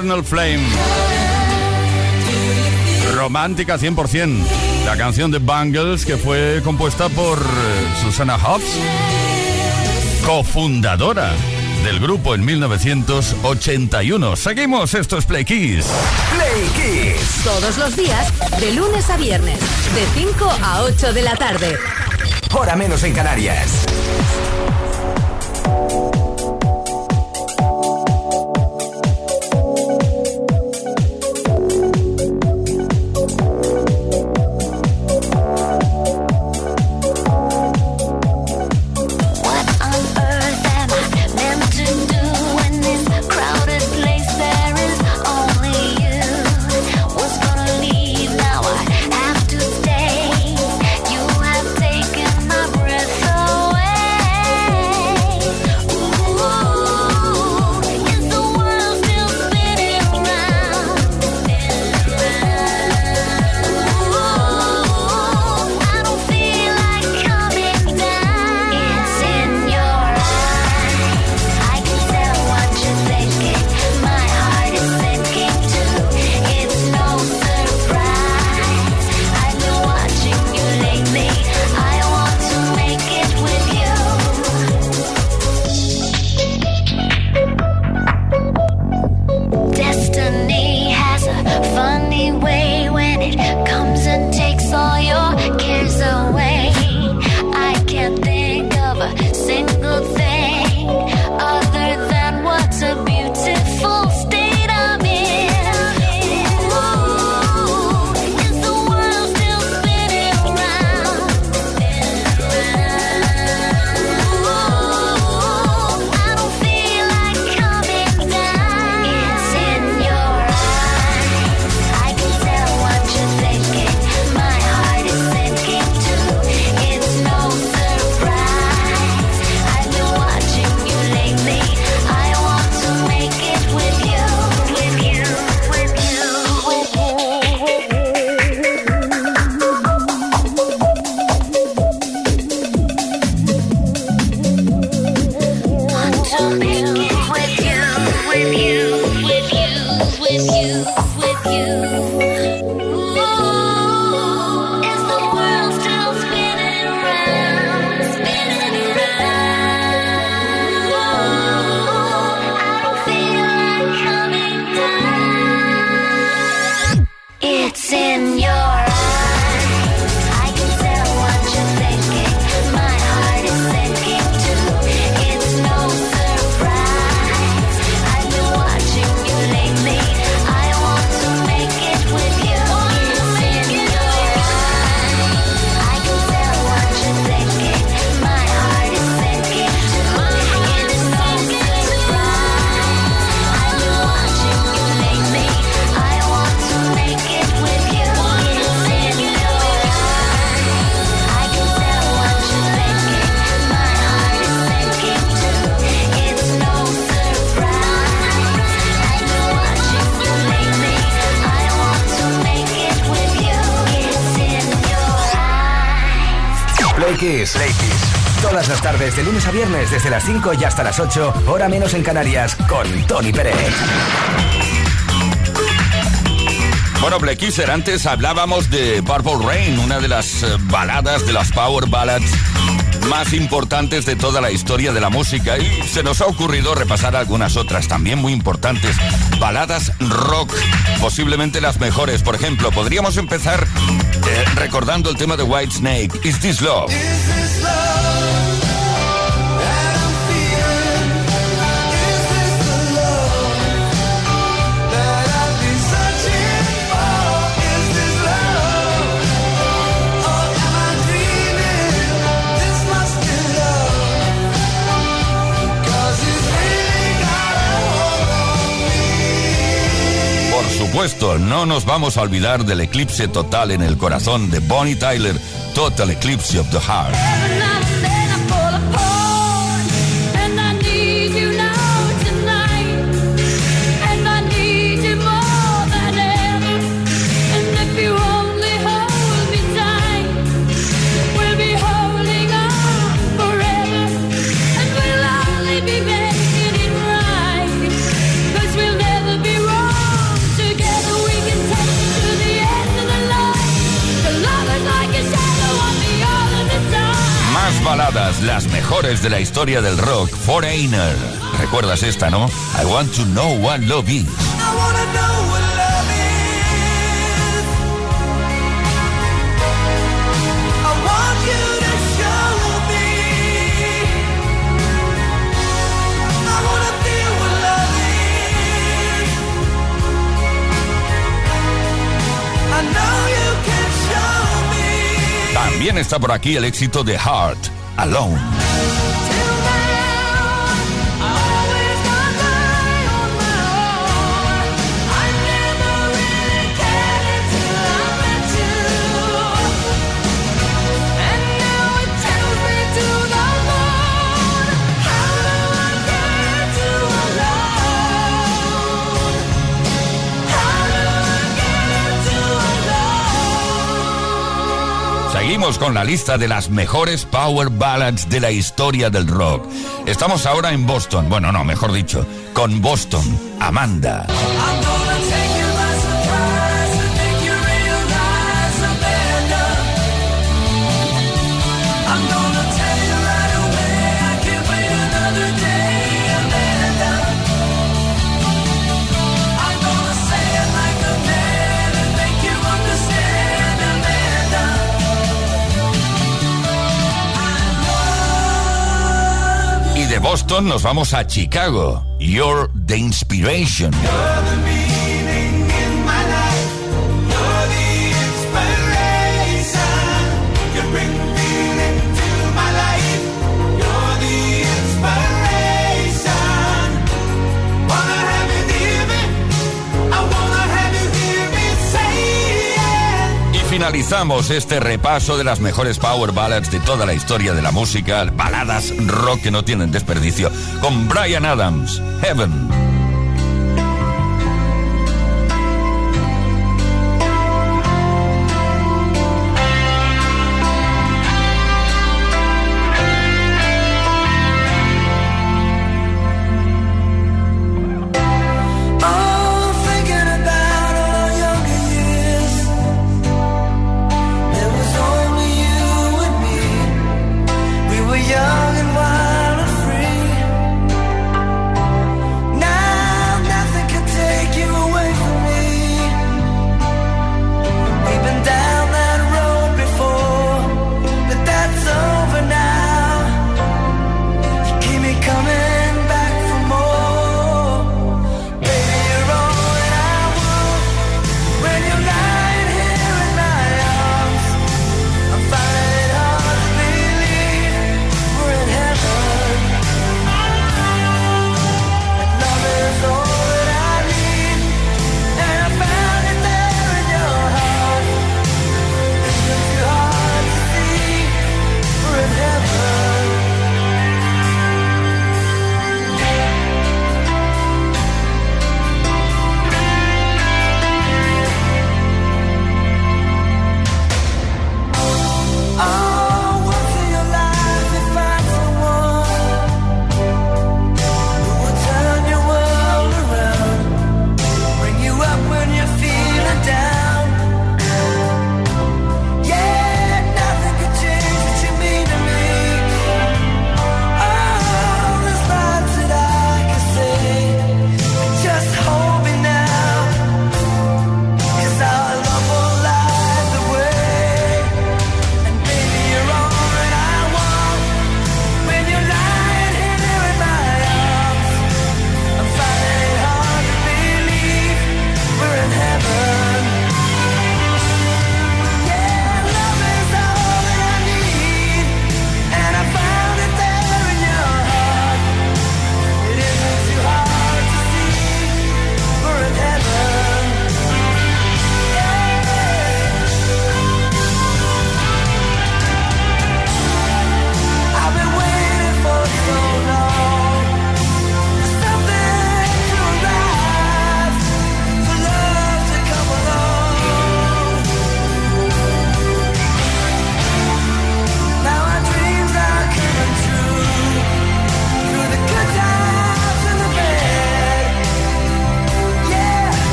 Eternal Flame. Romántica 100%. La canción de Bangles que fue compuesta por eh, Susana Hobbs, cofundadora del grupo en 1981. Seguimos, esto es Play Kiss. Play Kiss. Todos los días, de lunes a viernes, de 5 a 8 de la tarde. Hora menos en Canarias. Tardes, de lunes a viernes, desde las 5 y hasta las 8, hora menos en Canarias, con Tony Pérez. Bueno, Play Kisser, antes hablábamos de Purple Rain, una de las eh, baladas, de las power ballads más importantes de toda la historia de la música y se nos ha ocurrido repasar algunas otras también muy importantes. Baladas rock, posiblemente las mejores. Por ejemplo, podríamos empezar eh, recordando el tema de White Snake, Is This Love? Supuesto, no nos vamos a olvidar del eclipse total en el corazón de Bonnie Tyler, Total Eclipse of the Heart. De la historia del rock, Foreigner. ¿Recuerdas esta, no? I want to know what love is. También está por aquí el éxito de Heart. alone. Seguimos con la lista de las mejores power ballads de la historia del rock. Estamos ahora en Boston, bueno, no, mejor dicho, con Boston, Amanda. Nos vamos a Chicago. You're the inspiration. Finalizamos este repaso de las mejores power ballads de toda la historia de la música, baladas rock que no tienen desperdicio, con Brian Adams, Heaven.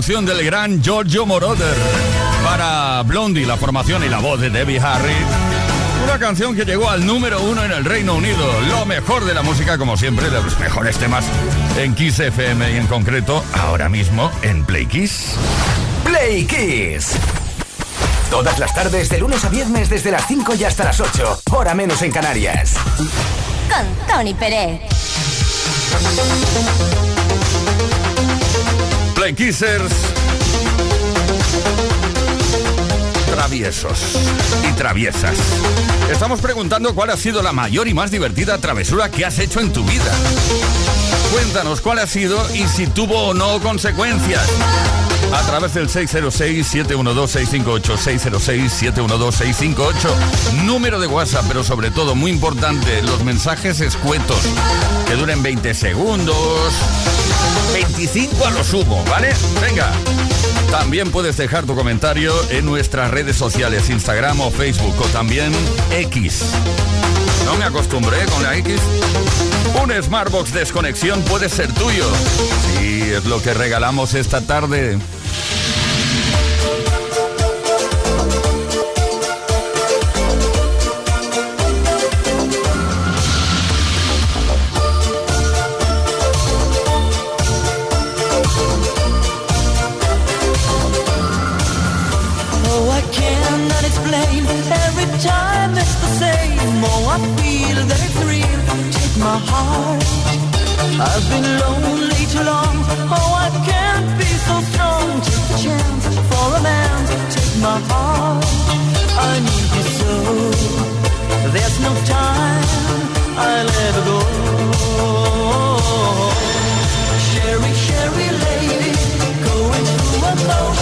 Del gran Giorgio Moroder para Blondie, la formación y la voz de Debbie Harry. Una canción que llegó al número uno en el Reino Unido. Lo mejor de la música, como siempre, de los mejores temas en Kiss FM y en concreto ahora mismo en Play Kiss. Play Kiss. Todas las tardes, de lunes a viernes, desde las 5 y hasta las 8, hora menos en Canarias. Con Tony Pérez. Kissers. Traviesos y traviesas. Estamos preguntando cuál ha sido la mayor y más divertida travesura que has hecho en tu vida. Cuéntanos cuál ha sido y si tuvo o no consecuencias. A través del 606-712-658, 606-712-658. Número de WhatsApp, pero sobre todo, muy importante, los mensajes escuetos, que duren 20 segundos, 25 a lo sumo, ¿vale? Venga. También puedes dejar tu comentario en nuestras redes sociales, Instagram o Facebook, o también X. No me acostumbré con la X. Un Smartbox Desconexión puede ser tuyo. Sí, es lo que regalamos esta tarde. My heart. I've been lonely too long. Oh, I can't be so strong. Take a chance for a man. Take my heart. I need you so. There's no time. I'll ever go. Sherry, Sherry lady, going through emotion. Love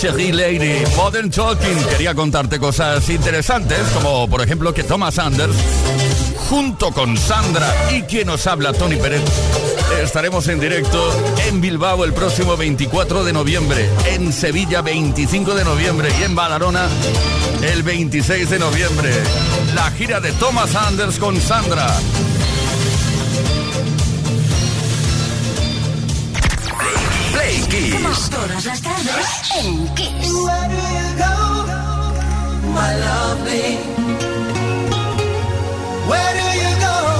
Sherry Lady, Modern Talking. Quería contarte cosas interesantes, como por ejemplo que Thomas Anders, junto con Sandra y quien nos habla, Tony Pérez, estaremos en directo en Bilbao el próximo 24 de noviembre, en Sevilla 25 de noviembre y en Badalona el 26 de noviembre. La gira de Thomas Anders con Sandra. Play Kiss. Todas las tardes en Kiss. Where do you go, my lovely? Where do you go?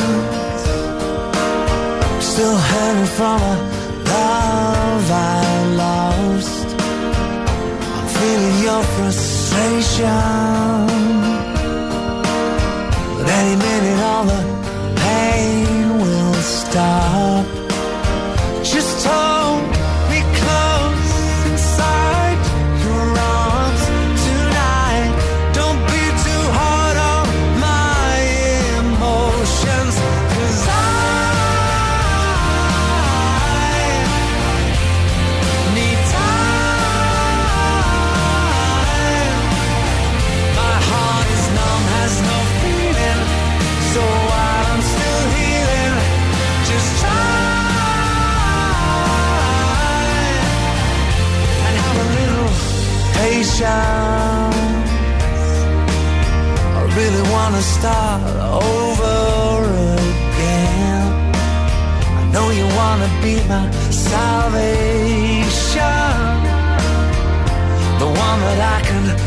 Still hanging from a love I lost. I'm feeling your frustration. But any minute, all the pain will stop. Patience. I really wanna start over again. I know you wanna be my salvation, the one that I can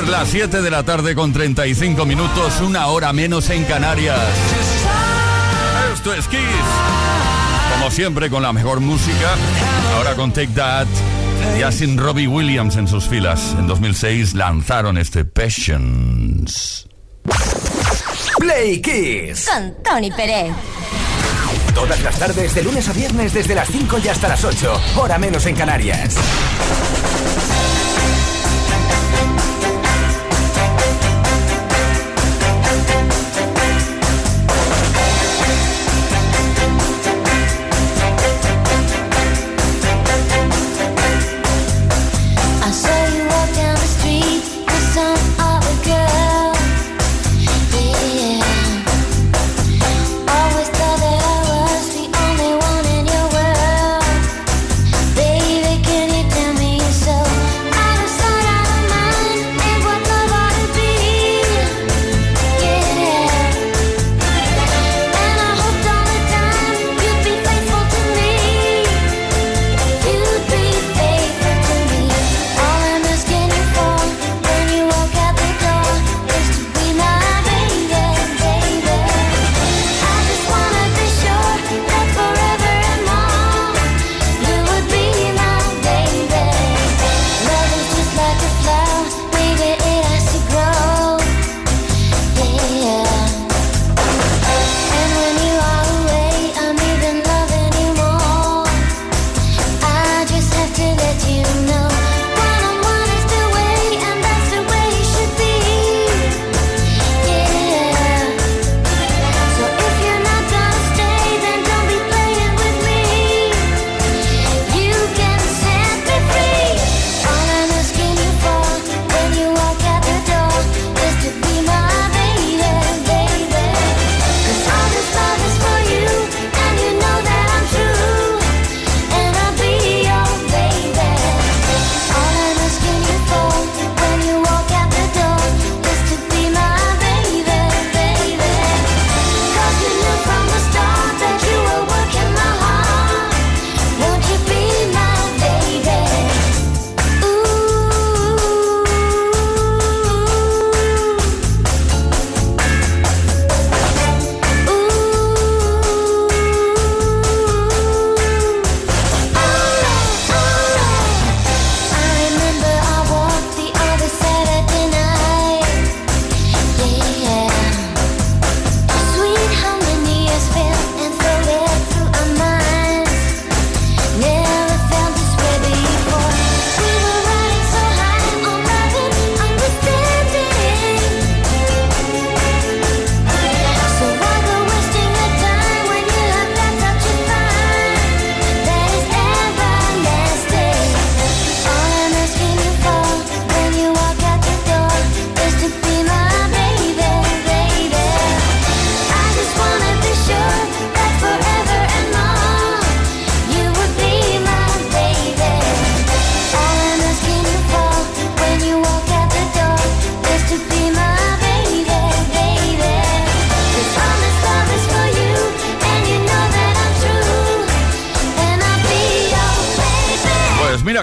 Las 7 de la tarde con 35 minutos, una hora menos en Canarias. Esto es Kiss. Como siempre, con la mejor música. Ahora con Take That. Ya sin Robbie Williams en sus filas. En 2006 lanzaron este Passions. Play Kiss. Con Tony Pérez. Todas las tardes, de lunes a viernes, desde las 5 y hasta las 8. Hora menos en Canarias.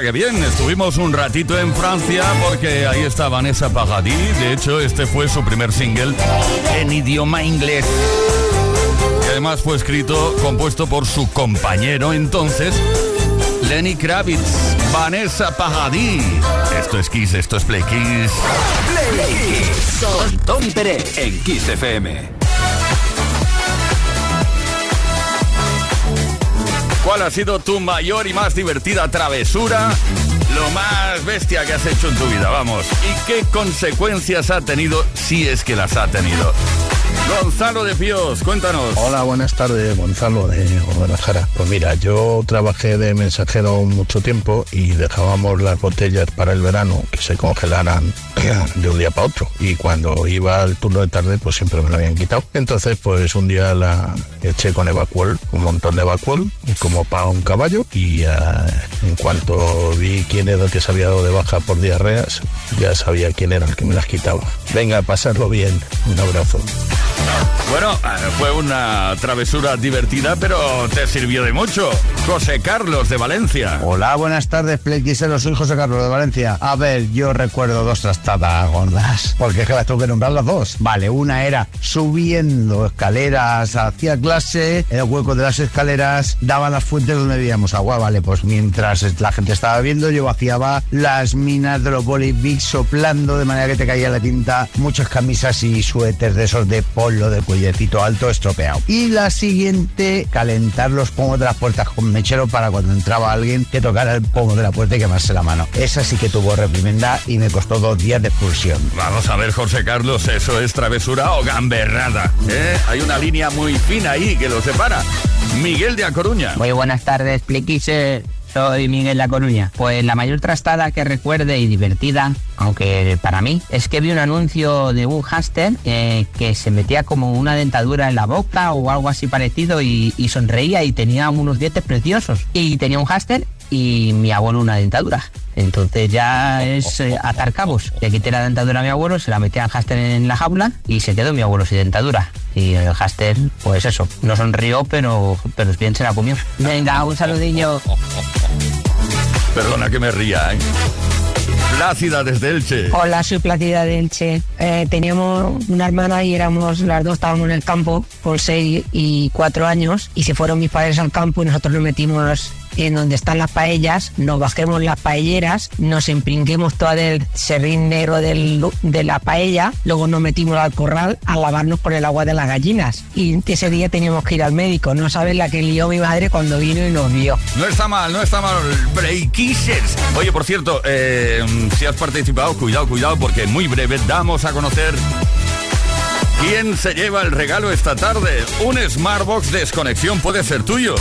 Bien, estuvimos un ratito en Francia porque ahí está Vanessa Paradis. De hecho, este fue su primer single en idioma inglés. Y además fue escrito, compuesto por su compañero entonces, Lenny Kravitz. Vanessa Paradis. Esto es Kiss, esto es Play Kiss. Play Kiss Tony Pérez en Kiss FM. ¿Cuál ha sido tu mayor y más divertida travesura? Lo más bestia que has hecho en tu vida, vamos. ¿Y qué consecuencias ha tenido si es que las ha tenido? Gonzalo de Píos, cuéntanos. Hola, buenas tardes, Gonzalo de Guadalajara. Pues mira, yo trabajé de mensajero mucho tiempo y dejábamos las botellas para el verano que se congelaran de un día para otro. Y cuando iba al turno de tarde, pues siempre me lo habían quitado. Entonces, pues un día la eché con Evacuol, un montón de Evacuol, como para un caballo. Y uh, en cuanto vi quién era el que se había dado de baja por diarreas, ya sabía quién era el que me las quitaba. Venga, pasarlo bien. Un abrazo. Bueno, eh, fue una travesura divertida, pero te sirvió de mucho. José Carlos de Valencia. Hola, buenas tardes, Playquisero. Soy José Carlos de Valencia. A ver, yo recuerdo dos trastadas gordas. Porque es que las tengo que nombrar las dos. Vale, una era subiendo escaleras hacia clase. En el hueco de las escaleras daban las fuentes donde bebíamos agua. Vale, pues mientras la gente estaba viendo, yo vaciaba las minas de los bolivics soplando de manera que te caía la tinta. Muchas camisas y suéteres de esos de polo de cuello alto estropeado. Y la siguiente, calentar los pomos de las puertas con mechero para cuando entraba alguien que tocara el pomo de la puerta y quemarse la mano. Esa sí que tuvo reprimenda y me costó dos días de expulsión. Vamos a ver, José Carlos, ¿eso es travesura o gamberrada? ¿Eh? Hay una línea muy fina ahí que lo separa. Miguel de A Coruña. Muy buenas tardes, Pliquise. Soy Miguel La Coruña. Pues la mayor trastada que recuerde y divertida, aunque para mí, es que vi un anuncio de un hámster eh, que se metía como una dentadura en la boca o algo así parecido y, sonreía y tenía unos dientes preciosos. Y tenía un hámster y mi abuelo una dentadura. Entonces ya es eh, atar cabos. Le quité la dentadura a mi abuelo, se la metí al hámster en la jaula y se quedó mi abuelo sin dentadura. Y el hámster, pues eso, no sonrió, pero, pero bien se la comió. Venga, un saludillo. Perdona que me ría, ¿eh? Plácida desde Elche. Hola, soy Plácida de Elche. Eh, teníamos una hermana y éramos las dos, estábamos en el campo con 6 y 4 años y se fueron mis padres al campo y nosotros nos metimos en donde están las paellas, nos bajemos las paelleras, nos empringuemos todo el serrín negro de la paella, luego nos metimos al corral a lavarnos con el agua de las gallinas. Y ese día teníamos que ir al médico. No sabes la que lió mi madre cuando vino y nos vio. No está mal, no está mal. Breakishers. Oye, por cierto, eh, si has participado, cuidado, cuidado, porque muy breve damos a conocer ¿Quién se lleva el regalo esta tarde? Un Smartbox Desconexión puede ser tuyo.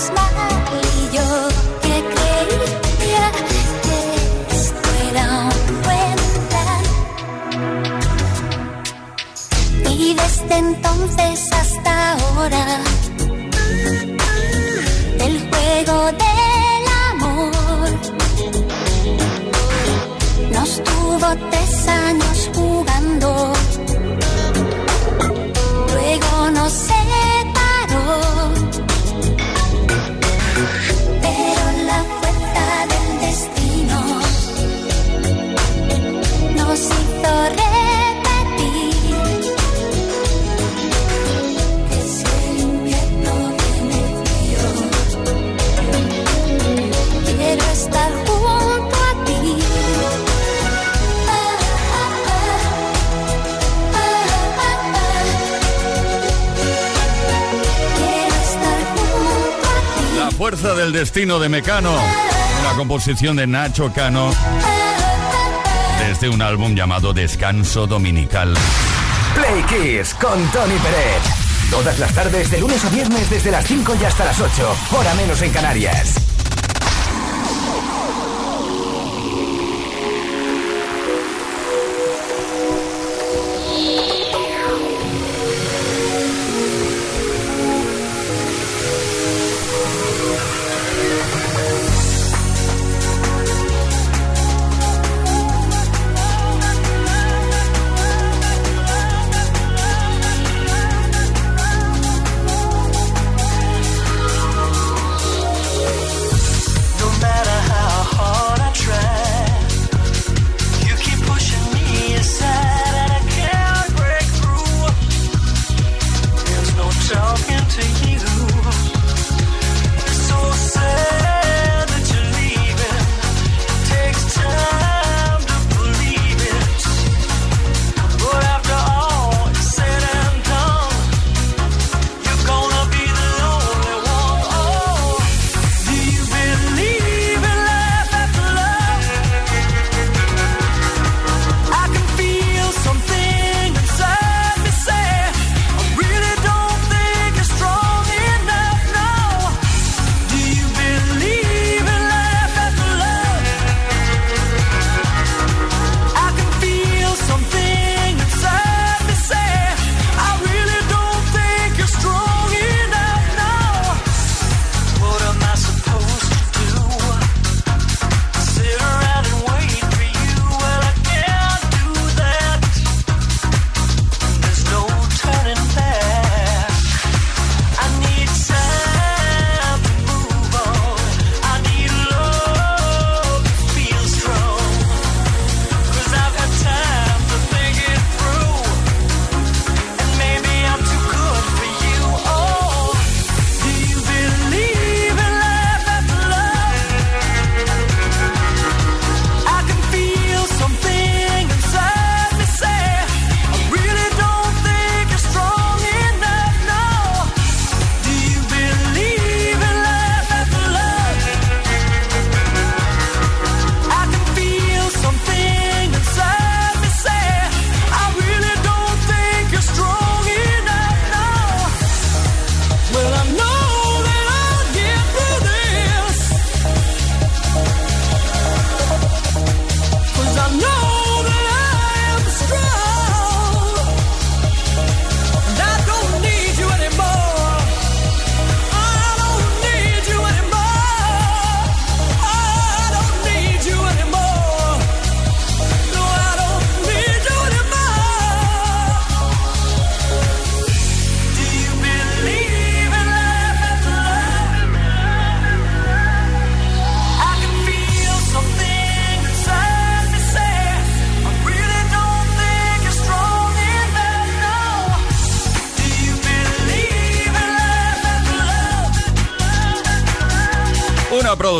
Los malos que creía que estuvieran juntos y desde entonces hasta ahora el juego del amor no estuvo. fuerza del destino de Mecano, una composición de Nacho Cano desde un álbum llamado Descanso Dominical. Play Kiss con Tony Pérez. Todas las tardes de lunes a viernes desde las 5 y hasta las 8, hora menos en Canarias.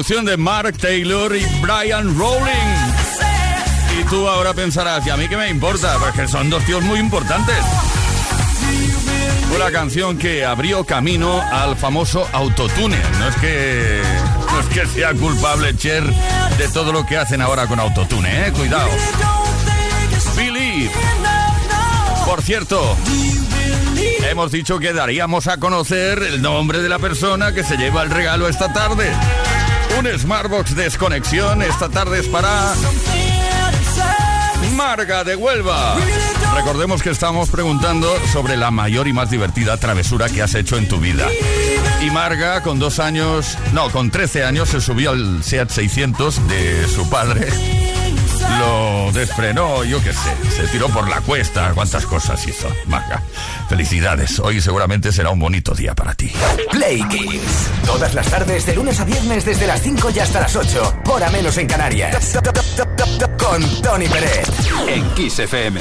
de Mark Taylor y Brian Rowling. Y tú ahora pensarás, ¿y a mí qué me importa? Porque son dos tíos muy importantes. Fue la canción que abrió camino al famoso autotune. No es que no es que sea culpable Cher de todo lo que hacen ahora con autotune, ¿eh? Cuidado. Billy. Por cierto, hemos dicho que daríamos a conocer el nombre de la persona que se lleva el regalo esta tarde un Smartbox Desconexión. Esta tarde es para Marga de Huelva. Recordemos que estamos preguntando sobre la mayor y más divertida travesura que has hecho en tu vida. Y Marga, con dos años, no, con 13 años, se subió al SEAT 600 de su padre lo desfrenó, yo qué sé, se tiró por la cuesta, cuántas cosas hizo. Marga, felicidades. Hoy seguramente será un bonito día para ti. Play Kiss. Todas las tardes, de lunes a viernes, desde las 5 y hasta las 8. Hora menos en Canarias. Con Tony Pérez. En Kiss FM.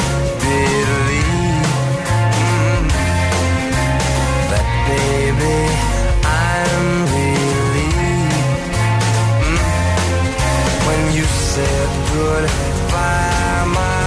Mm. said goodbye. My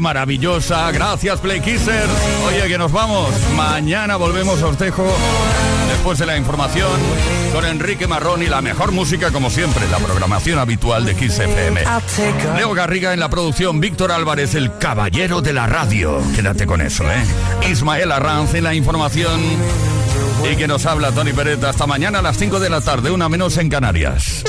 maravillosa. Gracias, Play Kissers. Oye, que nos vamos. Mañana volvemos, os dejo después de la información con Enrique Marrón y la mejor música, como siempre, la programación habitual de Kiss FM. A Leo Garriga en la producción, Víctor Álvarez, el caballero de la radio. Quédate con eso, ¿eh? Ismael Arranz en la información. Y que nos habla Tony Pérez. Hasta mañana a las 5 de la tarde, una menos en Canarias.